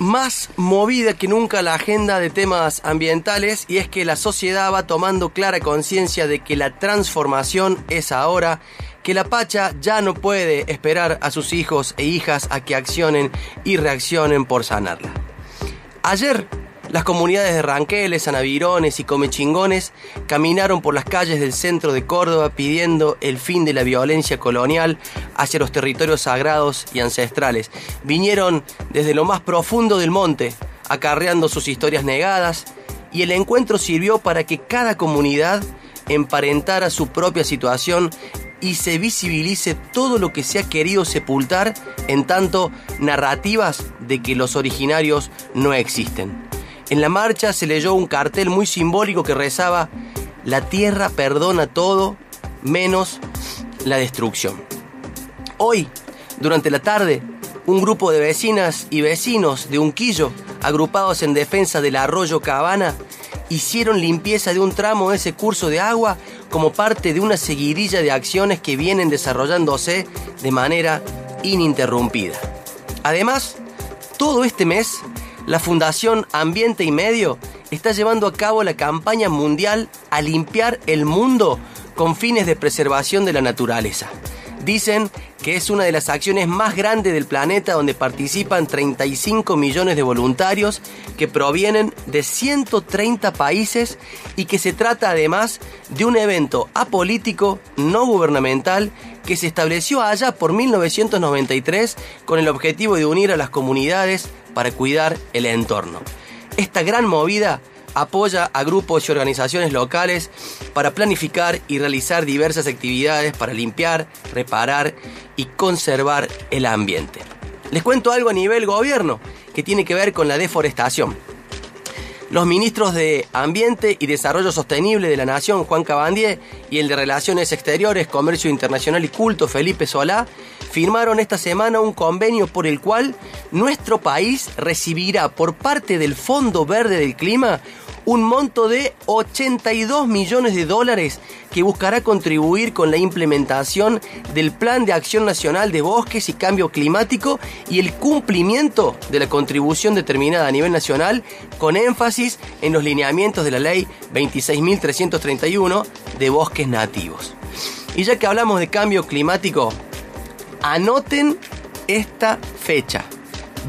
más movida que nunca la agenda de temas ambientales y es que la sociedad va tomando clara conciencia de que la transformación es ahora, que la Pacha ya no puede esperar a sus hijos e hijas a que accionen y reaccionen por sanarla. Ayer las comunidades de Ranqueles, Sanavirones y Comechingones caminaron por las calles del centro de Córdoba pidiendo el fin de la violencia colonial hacia los territorios sagrados y ancestrales. Vinieron desde lo más profundo del monte, acarreando sus historias negadas, y el encuentro sirvió para que cada comunidad emparentara su propia situación y se visibilice todo lo que se ha querido sepultar en tanto narrativas de que los originarios no existen. En la marcha se leyó un cartel muy simbólico que rezaba, la tierra perdona todo menos la destrucción. Hoy, durante la tarde, un grupo de vecinas y vecinos de Unquillo, agrupados en defensa del arroyo Cabana, hicieron limpieza de un tramo de ese curso de agua como parte de una seguidilla de acciones que vienen desarrollándose de manera ininterrumpida. Además, todo este mes la Fundación Ambiente y Medio está llevando a cabo la campaña mundial a limpiar el mundo con fines de preservación de la naturaleza. Dicen que es una de las acciones más grandes del planeta donde participan 35 millones de voluntarios que provienen de 130 países y que se trata además de un evento apolítico, no gubernamental, que se estableció allá por 1993 con el objetivo de unir a las comunidades para cuidar el entorno. Esta gran movida apoya a grupos y organizaciones locales para planificar y realizar diversas actividades para limpiar, reparar y conservar el ambiente. Les cuento algo a nivel gobierno que tiene que ver con la deforestación. Los ministros de Ambiente y Desarrollo Sostenible de la Nación, Juan Cabandier, y el de Relaciones Exteriores, Comercio Internacional y Culto, Felipe Solá, firmaron esta semana un convenio por el cual nuestro país recibirá por parte del Fondo Verde del Clima un monto de 82 millones de dólares que buscará contribuir con la implementación del Plan de Acción Nacional de Bosques y Cambio Climático y el cumplimiento de la contribución determinada a nivel nacional con énfasis en los lineamientos de la Ley 26.331 de Bosques Nativos. Y ya que hablamos de cambio climático, anoten esta fecha.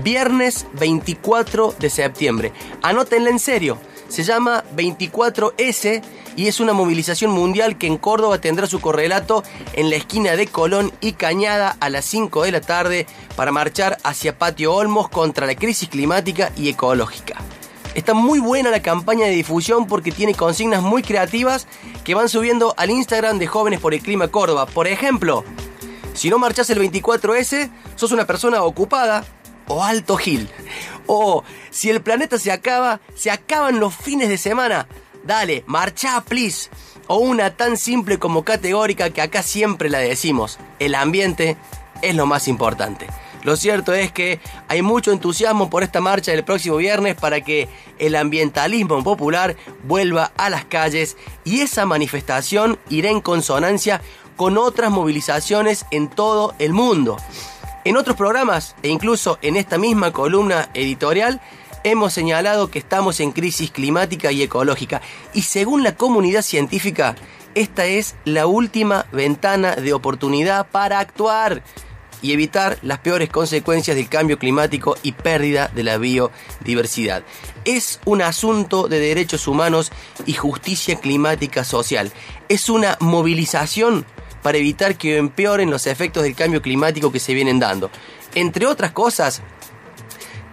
Viernes 24 de septiembre. Anótenla en serio se llama 24S y es una movilización mundial que en Córdoba tendrá su correlato en la esquina de Colón y Cañada a las 5 de la tarde para marchar hacia Patio Olmos contra la crisis climática y ecológica. Está muy buena la campaña de difusión porque tiene consignas muy creativas que van subiendo al Instagram de Jóvenes por el Clima Córdoba. Por ejemplo, si no marchas el 24S, sos una persona ocupada o alto gil. O si el planeta se acaba, se acaban los fines de semana. Dale, marcha, please. O una tan simple como categórica que acá siempre la decimos. El ambiente es lo más importante. Lo cierto es que hay mucho entusiasmo por esta marcha del próximo viernes para que el ambientalismo popular vuelva a las calles y esa manifestación irá en consonancia con otras movilizaciones en todo el mundo. En otros programas e incluso en esta misma columna editorial hemos señalado que estamos en crisis climática y ecológica y según la comunidad científica, esta es la última ventana de oportunidad para actuar y evitar las peores consecuencias del cambio climático y pérdida de la biodiversidad. Es un asunto de derechos humanos y justicia climática social. Es una movilización para evitar que empeoren los efectos del cambio climático que se vienen dando. Entre otras cosas,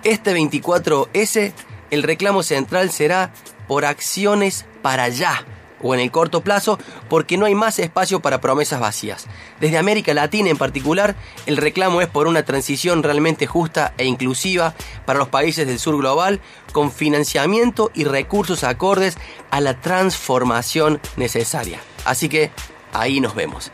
este 24S, el reclamo central será por acciones para allá. o en el corto plazo porque no hay más espacio para promesas vacías. Desde América Latina en particular, el reclamo es por una transición realmente justa e inclusiva para los países del sur global, con financiamiento y recursos acordes a la transformación necesaria. Así que ahí nos vemos.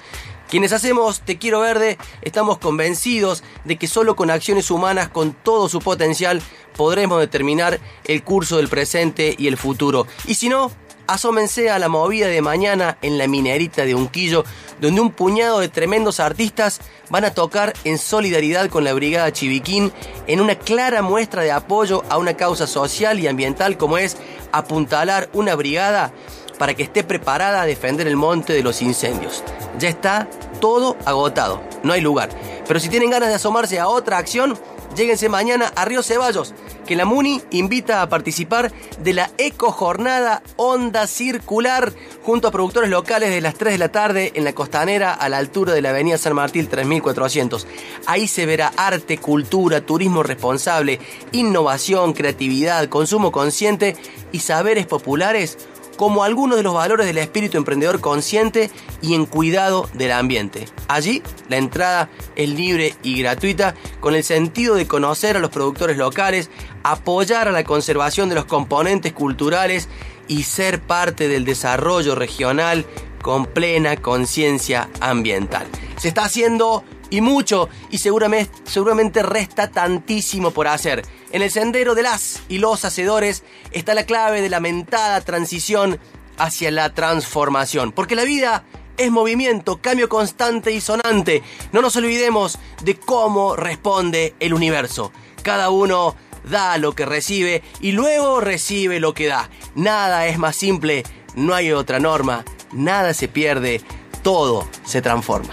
Quienes hacemos Te Quiero Verde estamos convencidos de que solo con acciones humanas con todo su potencial podremos determinar el curso del presente y el futuro. Y si no, asómense a la movida de mañana en la minerita de Unquillo, donde un puñado de tremendos artistas van a tocar en solidaridad con la Brigada Chiviquín en una clara muestra de apoyo a una causa social y ambiental como es apuntalar una brigada para que esté preparada a defender el monte de los incendios. Ya está todo agotado, no hay lugar. Pero si tienen ganas de asomarse a otra acción, lléguense mañana a Río Ceballos, que la MUNI invita a participar de la Eco Jornada Onda Circular junto a productores locales de las 3 de la tarde en la costanera a la altura de la Avenida San Martín 3400. Ahí se verá arte, cultura, turismo responsable, innovación, creatividad, consumo consciente y saberes populares como algunos de los valores del espíritu emprendedor consciente y en cuidado del ambiente. Allí la entrada es libre y gratuita con el sentido de conocer a los productores locales, apoyar a la conservación de los componentes culturales y ser parte del desarrollo regional con plena conciencia ambiental. Se está haciendo y mucho y seguramente, seguramente resta tantísimo por hacer. En el sendero de las y los hacedores está la clave de la mentada transición hacia la transformación, porque la vida es movimiento, cambio constante y sonante. No nos olvidemos de cómo responde el universo. Cada uno da lo que recibe y luego recibe lo que da. Nada es más simple, no hay otra norma, nada se pierde, todo se transforma.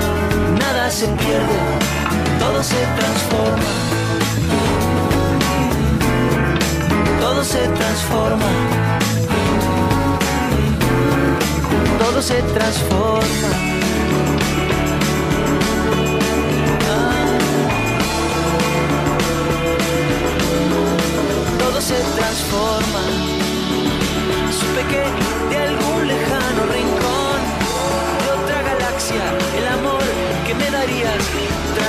nada se pierde, todo se transforma, todo se transforma, todo se transforma. Todo se transforma. Supe que